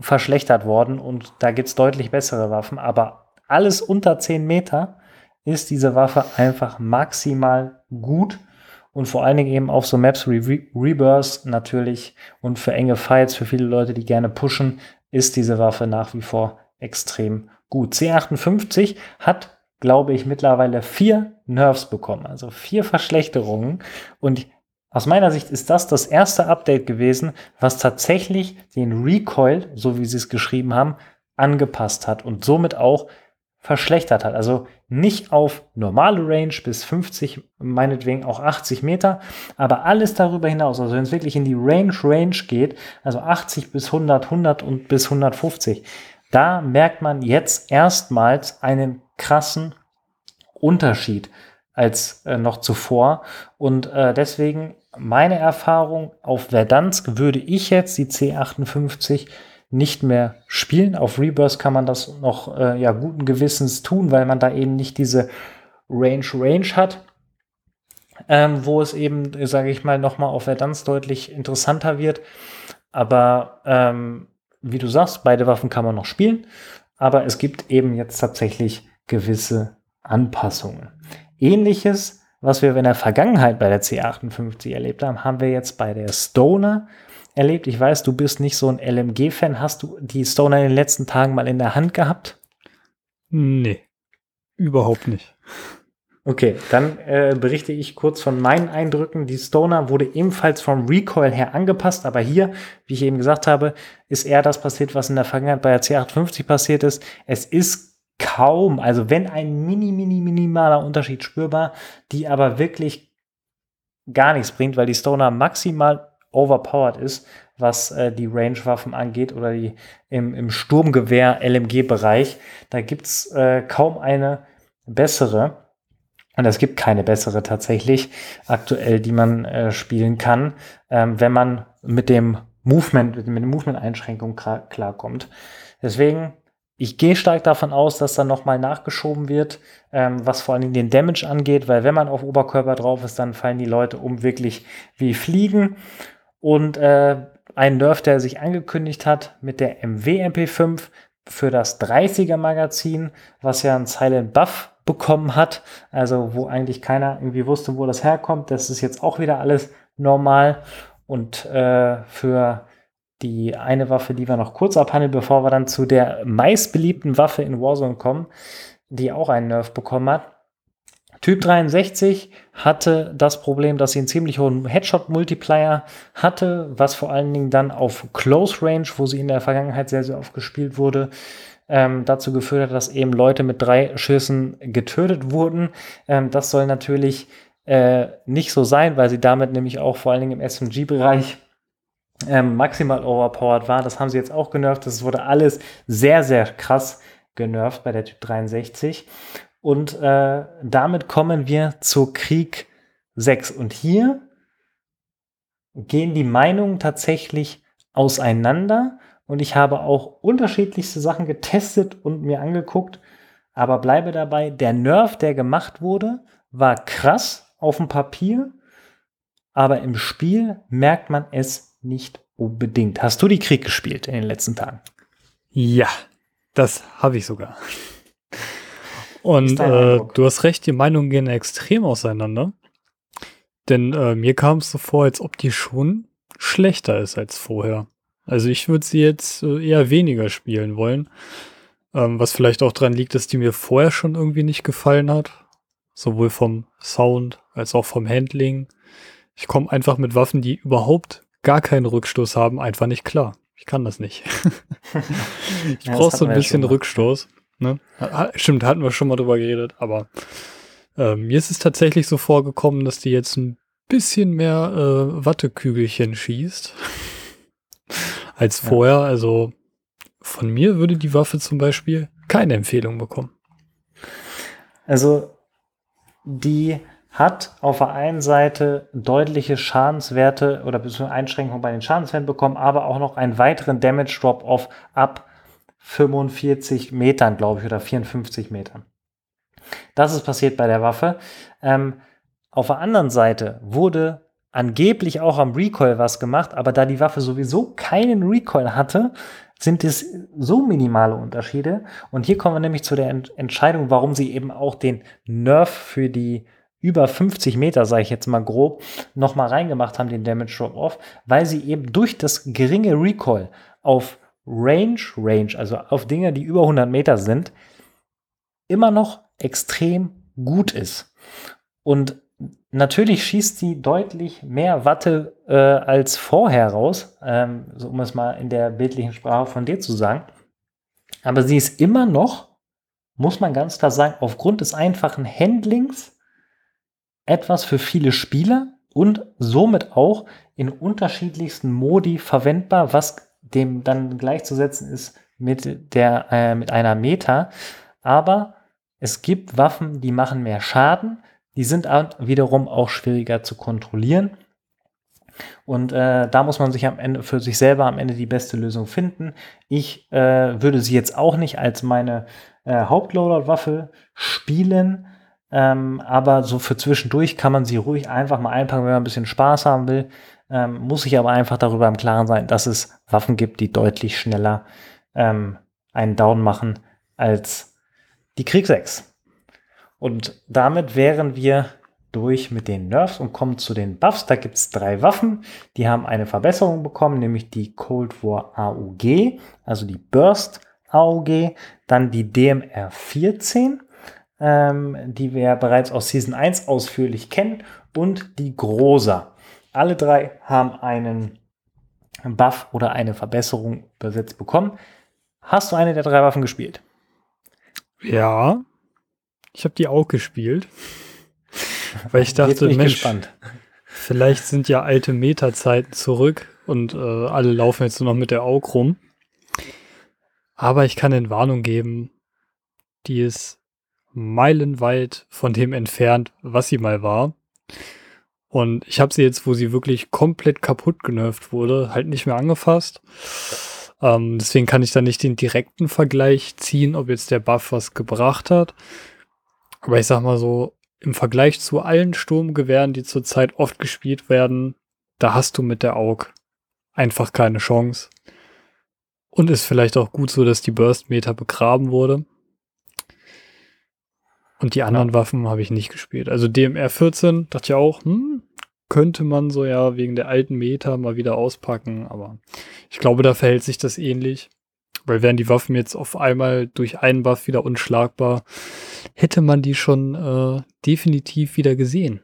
verschlechtert worden und da gibt es deutlich bessere Waffen, aber alles unter 10 Meter ist diese Waffe einfach maximal gut und vor allen Dingen eben auf so Maps wie Rebirth natürlich und für enge Fights, für viele Leute, die gerne pushen, ist diese Waffe nach wie vor extrem gut. C58 hat, glaube ich, mittlerweile vier Nerfs bekommen, also vier Verschlechterungen und aus meiner Sicht ist das das erste Update gewesen, was tatsächlich den Recoil, so wie sie es geschrieben haben, angepasst hat und somit auch verschlechtert hat. Also nicht auf normale Range bis 50, meinetwegen auch 80 Meter, aber alles darüber hinaus. Also wenn es wirklich in die Range Range geht, also 80 bis 100, 100 und bis 150, da merkt man jetzt erstmals einen krassen Unterschied als äh, noch zuvor. Und äh, deswegen meine Erfahrung auf Verdansk würde ich jetzt die C58 nicht mehr spielen. Auf Rebirth kann man das noch äh, ja, guten Gewissens tun, weil man da eben nicht diese Range-Range hat. Ähm, wo es eben, sage ich mal, nochmal auf Verdansk deutlich interessanter wird. Aber ähm, wie du sagst, beide Waffen kann man noch spielen, aber es gibt eben jetzt tatsächlich gewisse Anpassungen. Ähnliches, was wir in der Vergangenheit bei der C58 erlebt haben, haben wir jetzt bei der Stoner erlebt. Ich weiß, du bist nicht so ein LMG-Fan. Hast du die Stoner in den letzten Tagen mal in der Hand gehabt? Nee, überhaupt nicht. Okay, dann äh, berichte ich kurz von meinen Eindrücken. Die Stoner wurde ebenfalls vom Recoil her angepasst, aber hier, wie ich eben gesagt habe, ist eher das passiert, was in der Vergangenheit bei der C850 passiert ist. Es ist kaum, also wenn ein mini, mini, minimaler Unterschied spürbar, die aber wirklich gar nichts bringt, weil die Stoner maximal overpowered ist, was äh, die Range-Waffen angeht oder die im, im Sturmgewehr-LMG-Bereich. Da gibt's äh, kaum eine bessere. Und es gibt keine bessere tatsächlich aktuell, die man äh, spielen kann, ähm, wenn man mit dem Movement, mit dem Movement-Einschränkung klarkommt. Deswegen, ich gehe stark davon aus, dass dann nochmal nachgeschoben wird, ähm, was vor allem den Damage angeht, weil wenn man auf Oberkörper drauf ist, dann fallen die Leute um wirklich wie Fliegen. Und äh, ein Nerf, der sich angekündigt hat mit der MW MP5 für das 30er Magazin, was ja ein Silent Buff bekommen hat, also wo eigentlich keiner irgendwie wusste, wo das herkommt. Das ist jetzt auch wieder alles normal. Und äh, für die eine Waffe, die wir noch kurz abhandeln, bevor wir dann zu der meistbeliebten Waffe in Warzone kommen, die auch einen Nerf bekommen hat. Typ 63 hatte das Problem, dass sie einen ziemlich hohen Headshot-Multiplier hatte, was vor allen Dingen dann auf Close Range, wo sie in der Vergangenheit sehr, sehr oft gespielt wurde, ähm, dazu geführt hat, dass eben Leute mit drei Schüssen getötet wurden. Ähm, das soll natürlich äh, nicht so sein, weil sie damit nämlich auch vor allen Dingen im SMG-Bereich ähm, maximal overpowered war. Das haben sie jetzt auch genervt. Das wurde alles sehr, sehr krass genervt bei der Typ 63. Und äh, damit kommen wir zu Krieg 6. Und hier gehen die Meinungen tatsächlich auseinander und ich habe auch unterschiedlichste Sachen getestet und mir angeguckt. Aber bleibe dabei, der Nerv, der gemacht wurde, war krass auf dem Papier, aber im Spiel merkt man es nicht unbedingt. Hast du die Krieg gespielt in den letzten Tagen? Ja, das habe ich sogar. Und äh, du hast recht, die Meinungen gehen extrem auseinander. Denn äh, mir kam es so vor, als ob die schon schlechter ist als vorher. Also ich würde sie jetzt äh, eher weniger spielen wollen. Ähm, was vielleicht auch daran liegt, dass die mir vorher schon irgendwie nicht gefallen hat. Sowohl vom Sound als auch vom Handling. Ich komme einfach mit Waffen, die überhaupt gar keinen Rückstoß haben, einfach nicht klar. Ich kann das nicht. ich ja, brauche so ein bisschen ja Rückstoß. Ne? Stimmt, hatten wir schon mal drüber geredet, aber äh, mir ist es tatsächlich so vorgekommen, dass die jetzt ein bisschen mehr äh, Wattekügelchen schießt als vorher. Also von mir würde die Waffe zum Beispiel keine Empfehlung bekommen. Also die hat auf der einen Seite deutliche Schadenswerte oder beziehungsweise Einschränkungen bei den Schadenswerten bekommen, aber auch noch einen weiteren Damage Drop auf ab 45 Metern, glaube ich, oder 54 Metern. Das ist passiert bei der Waffe. Ähm, auf der anderen Seite wurde angeblich auch am Recoil was gemacht, aber da die Waffe sowieso keinen Recoil hatte, sind es so minimale Unterschiede. Und hier kommen wir nämlich zu der Ent Entscheidung, warum sie eben auch den Nerf für die über 50 Meter, sage ich jetzt mal grob, nochmal reingemacht haben, den Damage Drop-Off, weil sie eben durch das geringe Recoil auf Range, Range, also auf Dinge, die über 100 Meter sind, immer noch extrem gut ist. Und Natürlich schießt sie deutlich mehr Watte äh, als vorher raus, ähm, so um es mal in der bildlichen Sprache von dir zu sagen. Aber sie ist immer noch muss man ganz klar sagen, aufgrund des einfachen Handlings etwas für viele Spieler und somit auch in unterschiedlichsten Modi verwendbar, was dem dann gleichzusetzen ist mit der äh, mit einer Meta. Aber es gibt Waffen, die machen mehr Schaden, die sind wiederum auch schwieriger zu kontrollieren. Und äh, da muss man sich am Ende für sich selber am Ende die beste Lösung finden. Ich äh, würde sie jetzt auch nicht als meine äh, Hauptloader-Waffe spielen, ähm, aber so für zwischendurch kann man sie ruhig einfach mal einpacken, wenn man ein bisschen Spaß haben will. Ähm, muss ich aber einfach darüber im Klaren sein, dass es Waffen gibt, die deutlich schneller ähm, einen Down machen als die Krieg 6. Und damit wären wir durch mit den Nerfs und kommen zu den Buffs. Da gibt es drei Waffen, die haben eine Verbesserung bekommen, nämlich die Cold War AUG, also die Burst AUG, dann die DMR 14, ähm, die wir bereits aus Season 1 ausführlich kennen, und die Grosa. Alle drei haben einen Buff oder eine Verbesserung übersetzt bekommen. Hast du eine der drei Waffen gespielt? Ja, ich habe die auch gespielt. Weil ich dachte, Mensch, gespannt. vielleicht sind ja alte Meta-Zeiten zurück und äh, alle laufen jetzt nur noch mit der Aug rum. Aber ich kann in Warnung geben, die ist meilenweit von dem entfernt, was sie mal war. Und ich habe sie jetzt, wo sie wirklich komplett kaputt genervt wurde, halt nicht mehr angefasst. Ähm, deswegen kann ich da nicht den direkten Vergleich ziehen, ob jetzt der Buff was gebracht hat. Aber ich sag mal so, im Vergleich zu allen Sturmgewehren, die zurzeit oft gespielt werden, da hast du mit der AUG einfach keine Chance. Und ist vielleicht auch gut so, dass die Burst-Meter begraben wurde. Und die anderen ja. Waffen habe ich nicht gespielt. Also DMR 14 dachte ich auch, hm, könnte man so ja wegen der alten Meter mal wieder auspacken, aber ich glaube, da verhält sich das ähnlich. Weil wären die Waffen jetzt auf einmal durch einen Buff wieder unschlagbar, hätte man die schon äh, definitiv wieder gesehen.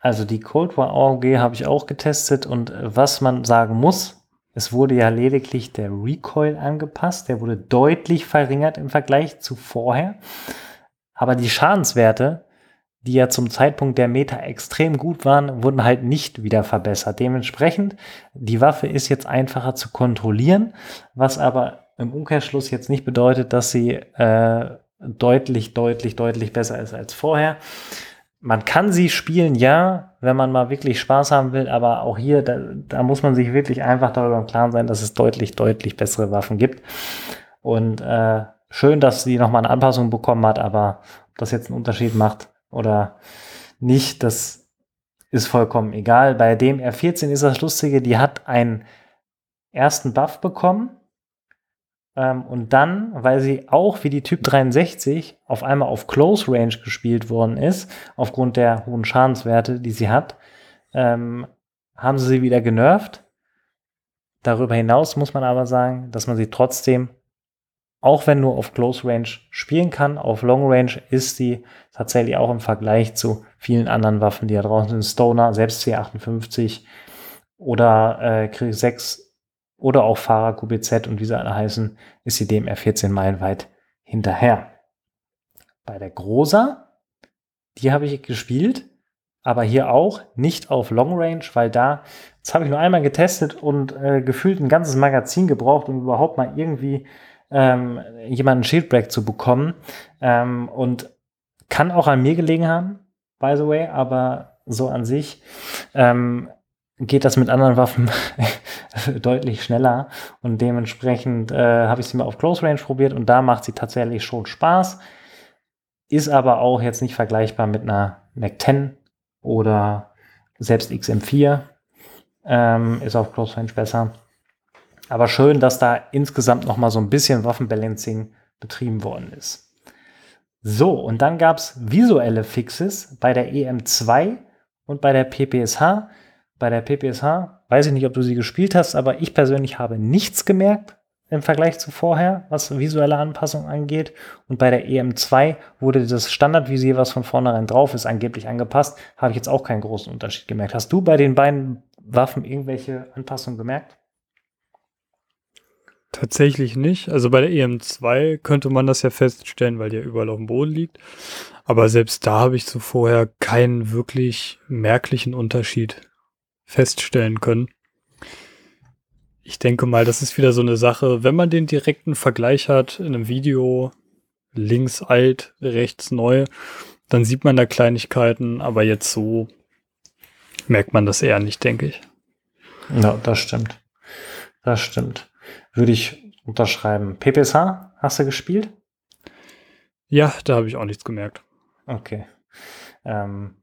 Also die Cold War AOG habe ich auch getestet und äh, was man sagen muss, es wurde ja lediglich der Recoil angepasst, der wurde deutlich verringert im Vergleich zu vorher. Aber die Schadenswerte die ja zum Zeitpunkt der Meta extrem gut waren, wurden halt nicht wieder verbessert. Dementsprechend, die Waffe ist jetzt einfacher zu kontrollieren, was aber im Umkehrschluss jetzt nicht bedeutet, dass sie äh, deutlich, deutlich, deutlich besser ist als vorher. Man kann sie spielen, ja, wenn man mal wirklich Spaß haben will, aber auch hier, da, da muss man sich wirklich einfach darüber im Klaren sein, dass es deutlich, deutlich bessere Waffen gibt. Und äh, schön, dass sie nochmal eine Anpassung bekommen hat, aber ob das jetzt einen Unterschied macht, oder nicht, das ist vollkommen egal. Bei dem R14 ist das Lustige, die hat einen ersten Buff bekommen ähm, und dann, weil sie auch wie die Typ 63 auf einmal auf Close Range gespielt worden ist, aufgrund der hohen Schadenswerte, die sie hat, ähm, haben sie sie wieder genervt. Darüber hinaus muss man aber sagen, dass man sie trotzdem auch wenn nur auf Close Range spielen kann, auf Long Range ist sie tatsächlich auch im Vergleich zu vielen anderen Waffen, die da draußen sind, Stoner, selbst C58 oder äh, Krieg 6 oder auch Fahrer QBZ und wie sie alle heißen, ist sie dem R14 meilenweit hinterher. Bei der Grosa, die habe ich gespielt, aber hier auch nicht auf Long Range, weil da, das habe ich nur einmal getestet und äh, gefühlt ein ganzes Magazin gebraucht, um überhaupt mal irgendwie ähm, jemanden Shieldbreak zu bekommen. Ähm, und kann auch an mir gelegen haben, by the way, aber so an sich ähm, geht das mit anderen Waffen deutlich schneller und dementsprechend äh, habe ich sie mal auf Close Range probiert und da macht sie tatsächlich schon Spaß. Ist aber auch jetzt nicht vergleichbar mit einer Mac 10 oder selbst XM4 ähm, ist auf Close Range besser. Aber schön, dass da insgesamt noch mal so ein bisschen Waffenbalancing betrieben worden ist. So, und dann gab es visuelle Fixes bei der EM2 und bei der PPSH. Bei der PPSH weiß ich nicht, ob du sie gespielt hast, aber ich persönlich habe nichts gemerkt im Vergleich zu vorher, was visuelle Anpassung angeht. Und bei der EM2 wurde das Standardvisier, was von vornherein drauf ist, angeblich angepasst. Habe ich jetzt auch keinen großen Unterschied gemerkt. Hast du bei den beiden Waffen irgendwelche Anpassungen gemerkt? Tatsächlich nicht. Also bei der EM2 könnte man das ja feststellen, weil die ja überall auf dem Boden liegt. Aber selbst da habe ich vorher keinen wirklich merklichen Unterschied feststellen können. Ich denke mal, das ist wieder so eine Sache, wenn man den direkten Vergleich hat in einem Video, links alt, rechts neu, dann sieht man da Kleinigkeiten, aber jetzt so merkt man das eher nicht, denke ich. Ja, das stimmt. Das stimmt. Würde ich unterschreiben. PPSH, hast du gespielt? Ja, da habe ich auch nichts gemerkt. Okay. Ähm,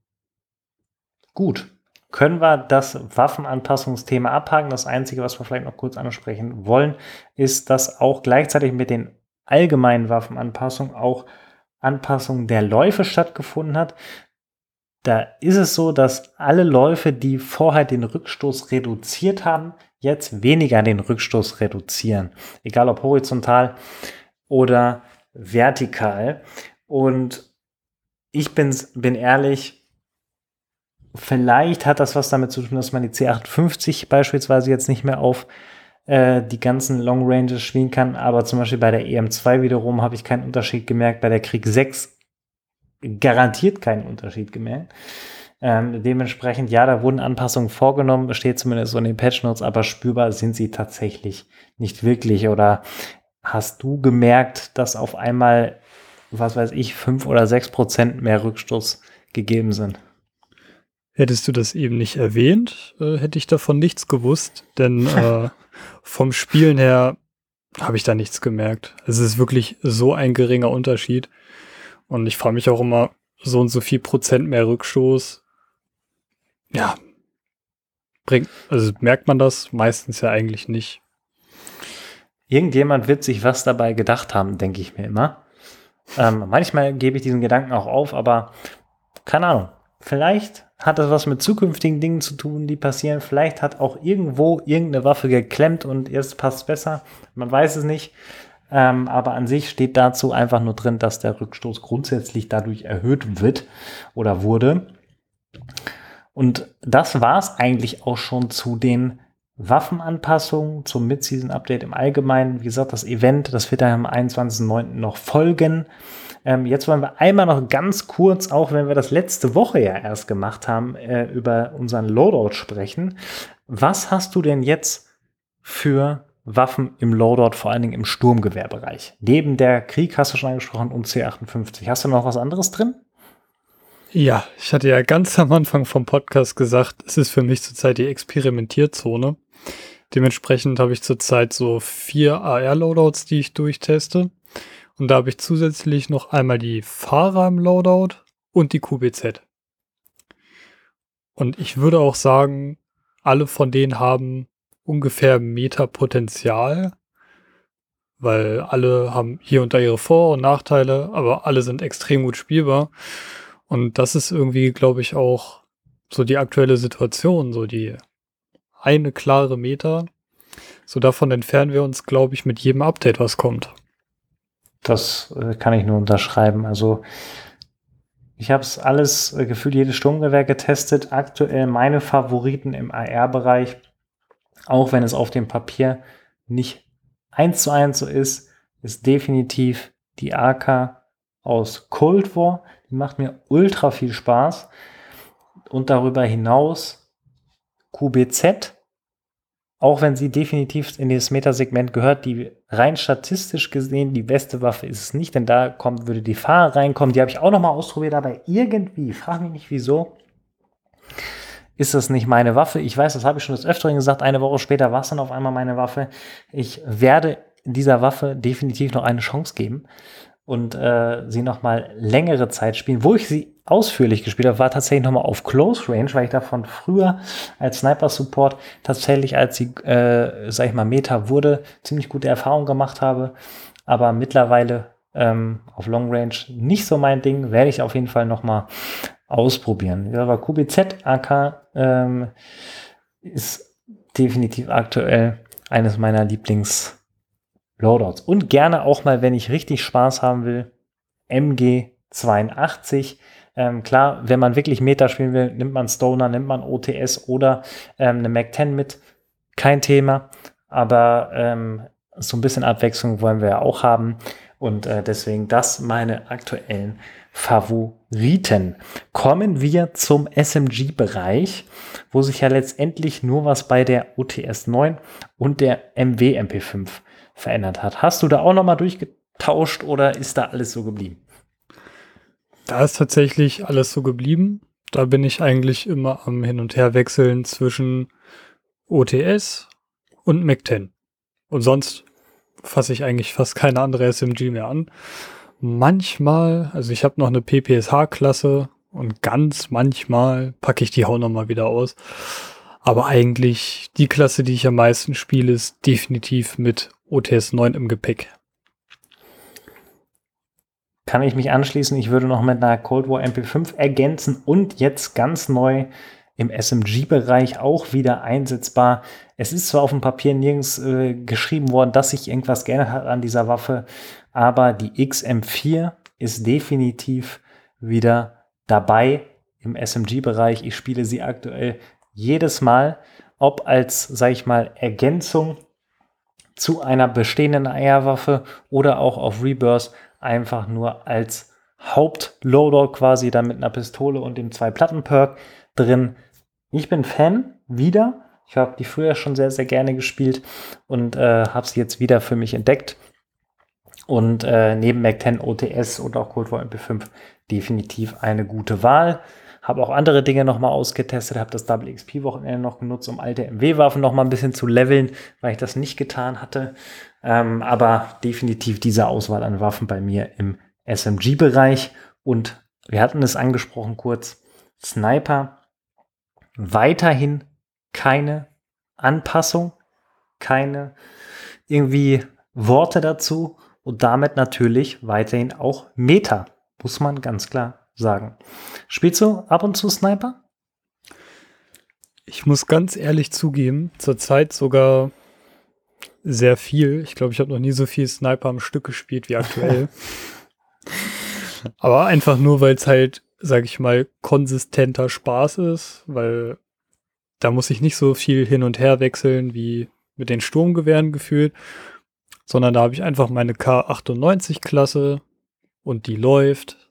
gut. Können wir das Waffenanpassungsthema abhaken? Das Einzige, was wir vielleicht noch kurz ansprechen wollen, ist, dass auch gleichzeitig mit den allgemeinen Waffenanpassungen auch Anpassung der Läufe stattgefunden hat. Da ist es so, dass alle Läufe, die vorher den Rückstoß reduziert haben, jetzt weniger den Rückstoß reduzieren. Egal ob horizontal oder vertikal. Und ich bin, bin ehrlich, vielleicht hat das was damit zu tun, dass man die C58 beispielsweise jetzt nicht mehr auf äh, die ganzen Long Ranges spielen kann. Aber zum Beispiel bei der EM2 wiederum habe ich keinen Unterschied gemerkt. Bei der Krieg 6 garantiert keinen Unterschied gemerkt. Ähm, dementsprechend, ja, da wurden Anpassungen vorgenommen, steht zumindest so in den Patch Notes, aber spürbar sind sie tatsächlich nicht wirklich. Oder hast du gemerkt, dass auf einmal, was weiß ich, fünf oder sechs Prozent mehr Rückstoß gegeben sind? Hättest du das eben nicht erwähnt, äh, hätte ich davon nichts gewusst, denn äh, vom Spielen her habe ich da nichts gemerkt. Es ist wirklich so ein geringer Unterschied. Und ich frage mich auch immer, so und so viel Prozent mehr Rückstoß ja, bringt, also merkt man das meistens ja eigentlich nicht. Irgendjemand wird sich was dabei gedacht haben, denke ich mir immer. Ähm, manchmal gebe ich diesen Gedanken auch auf, aber keine Ahnung. Vielleicht hat das was mit zukünftigen Dingen zu tun, die passieren. Vielleicht hat auch irgendwo irgendeine Waffe geklemmt und jetzt passt es besser. Man weiß es nicht. Ähm, aber an sich steht dazu einfach nur drin, dass der Rückstoß grundsätzlich dadurch erhöht wird oder wurde. Und das war es eigentlich auch schon zu den Waffenanpassungen, zum Mid-Season-Update im Allgemeinen. Wie gesagt, das Event, das wird dann am 21.09. noch folgen. Ähm, jetzt wollen wir einmal noch ganz kurz, auch wenn wir das letzte Woche ja erst gemacht haben, äh, über unseren Loadout sprechen. Was hast du denn jetzt für Waffen im Loadout, vor allen Dingen im Sturmgewehrbereich? Neben der Krieg hast du schon angesprochen und C58. Hast du noch was anderes drin? Ja, ich hatte ja ganz am Anfang vom Podcast gesagt, es ist für mich zurzeit die Experimentierzone. Dementsprechend habe ich zurzeit so vier AR-Loadouts, die ich durchteste. Und da habe ich zusätzlich noch einmal die Fahrer im Loadout und die QBZ. Und ich würde auch sagen, alle von denen haben ungefähr Meta-Potenzial, weil alle haben hier und da ihre Vor- und Nachteile, aber alle sind extrem gut spielbar. Und das ist irgendwie, glaube ich, auch so die aktuelle Situation, so die eine klare Meta. So davon entfernen wir uns, glaube ich, mit jedem Update, was kommt. Das äh, kann ich nur unterschreiben. Also ich habe es alles äh, gefühlt jedes Sturmgewehr getestet. Aktuell meine Favoriten im AR-Bereich, auch wenn es auf dem Papier nicht eins zu eins so ist, ist definitiv die AK aus Cold War. Die macht mir ultra viel Spaß. Und darüber hinaus QBZ, auch wenn sie definitiv in dieses Metasegment gehört, die rein statistisch gesehen die beste Waffe ist es nicht, denn da kommt, würde die Fahrer reinkommen. Die habe ich auch noch mal ausprobiert, aber irgendwie, frag mich nicht wieso, ist das nicht meine Waffe. Ich weiß, das habe ich schon des Öfteren gesagt. Eine Woche später war es dann auf einmal meine Waffe. Ich werde dieser Waffe definitiv noch eine Chance geben und äh, sie noch mal längere Zeit spielen. Wo ich sie ausführlich gespielt habe, war tatsächlich noch mal auf Close Range, weil ich davon früher als Sniper Support tatsächlich, als sie, äh, sag ich mal, Meta wurde, ziemlich gute Erfahrungen gemacht habe. Aber mittlerweile ähm, auf Long Range nicht so mein Ding, werde ich auf jeden Fall noch mal ausprobieren. Ja, aber QBZ AK ähm, ist definitiv aktuell eines meiner Lieblings Loadouts. Und gerne auch mal, wenn ich richtig Spaß haben will, MG 82. Ähm, klar, wenn man wirklich Meta spielen will, nimmt man Stoner, nimmt man OTS oder ähm, eine Mac 10 mit. Kein Thema. Aber ähm, so ein bisschen Abwechslung wollen wir ja auch haben. Und äh, deswegen das meine aktuellen Favoriten. Kommen wir zum SMG-Bereich, wo sich ja letztendlich nur was bei der UTS 9 und der MW MP5 verändert hat. Hast du da auch nochmal durchgetauscht oder ist da alles so geblieben? Da ist tatsächlich alles so geblieben. Da bin ich eigentlich immer am Hin- und Herwechseln zwischen OTS und Mac 10. Und sonst fasse ich eigentlich fast keine andere SMG mehr an. Manchmal, also ich habe noch eine PPSH-Klasse und ganz manchmal packe ich die auch nochmal wieder aus. Aber eigentlich die Klasse, die ich am meisten spiele, ist definitiv mit OTS 9 im Gepäck. Kann ich mich anschließen. Ich würde noch mit einer Cold War MP5 ergänzen und jetzt ganz neu im SMG-Bereich auch wieder einsetzbar. Es ist zwar auf dem Papier nirgends äh, geschrieben worden, dass sich irgendwas geändert hat an dieser Waffe, aber die XM4 ist definitiv wieder dabei im SMG-Bereich. Ich spiele sie aktuell jedes Mal, ob als, sage ich mal, Ergänzung zu einer bestehenden AR-Waffe oder auch auf Rebirth einfach nur als Hauptloader quasi dann mit einer Pistole und dem Zwei-Platten-Perk drin. Ich bin Fan wieder. Ich habe die früher schon sehr, sehr gerne gespielt und äh, habe sie jetzt wieder für mich entdeckt. Und äh, neben Mac 10 OTS und auch Cold War MP5 definitiv eine gute Wahl. Habe auch andere Dinge nochmal ausgetestet, habe das Double XP Wochenende noch genutzt, um alte MW-Waffen nochmal ein bisschen zu leveln, weil ich das nicht getan hatte. Ähm, aber definitiv diese Auswahl an Waffen bei mir im SMG-Bereich. Und wir hatten es angesprochen kurz, Sniper weiterhin keine Anpassung, keine irgendwie Worte dazu und damit natürlich weiterhin auch Meta, muss man ganz klar sagen. Spielst du ab und zu Sniper? Ich muss ganz ehrlich zugeben, zurzeit sogar sehr viel. Ich glaube, ich habe noch nie so viel Sniper am Stück gespielt wie aktuell. Aber einfach nur, weil es halt sage ich mal, konsistenter Spaß ist, weil da muss ich nicht so viel hin und her wechseln wie mit den Sturmgewehren gefühlt, sondern da habe ich einfach meine K98-Klasse und die läuft.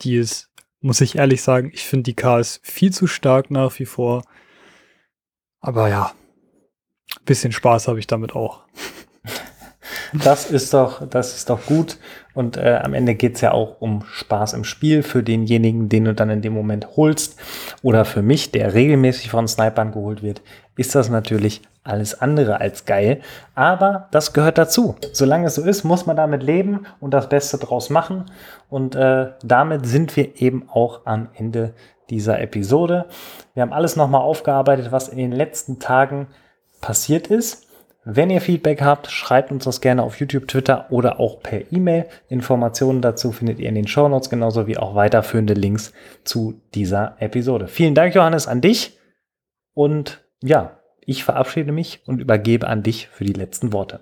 Die ist, muss ich ehrlich sagen, ich finde die K ist viel zu stark nach wie vor. Aber ja, bisschen Spaß habe ich damit auch. Das ist doch, das ist doch gut. Und äh, am Ende geht's ja auch um Spaß im Spiel für denjenigen, den du dann in dem Moment holst. Oder für mich, der regelmäßig von Snipern geholt wird, ist das natürlich alles andere als geil. Aber das gehört dazu. Solange es so ist, muss man damit leben und das Beste draus machen. Und äh, damit sind wir eben auch am Ende dieser Episode. Wir haben alles nochmal aufgearbeitet, was in den letzten Tagen passiert ist. Wenn ihr Feedback habt, schreibt uns das gerne auf YouTube, Twitter oder auch per E-Mail. Informationen dazu findet ihr in den Show Notes, genauso wie auch weiterführende Links zu dieser Episode. Vielen Dank, Johannes, an dich. Und ja, ich verabschiede mich und übergebe an dich für die letzten Worte.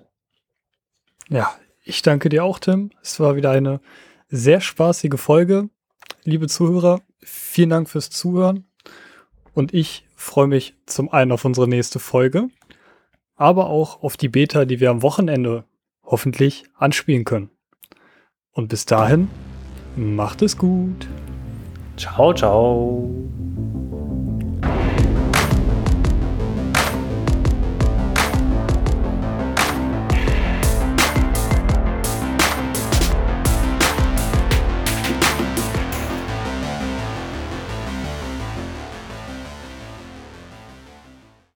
Ja, ich danke dir auch, Tim. Es war wieder eine sehr spaßige Folge. Liebe Zuhörer, vielen Dank fürs Zuhören. Und ich freue mich zum einen auf unsere nächste Folge aber auch auf die Beta, die wir am Wochenende hoffentlich anspielen können. Und bis dahin, macht es gut. Ciao, ciao.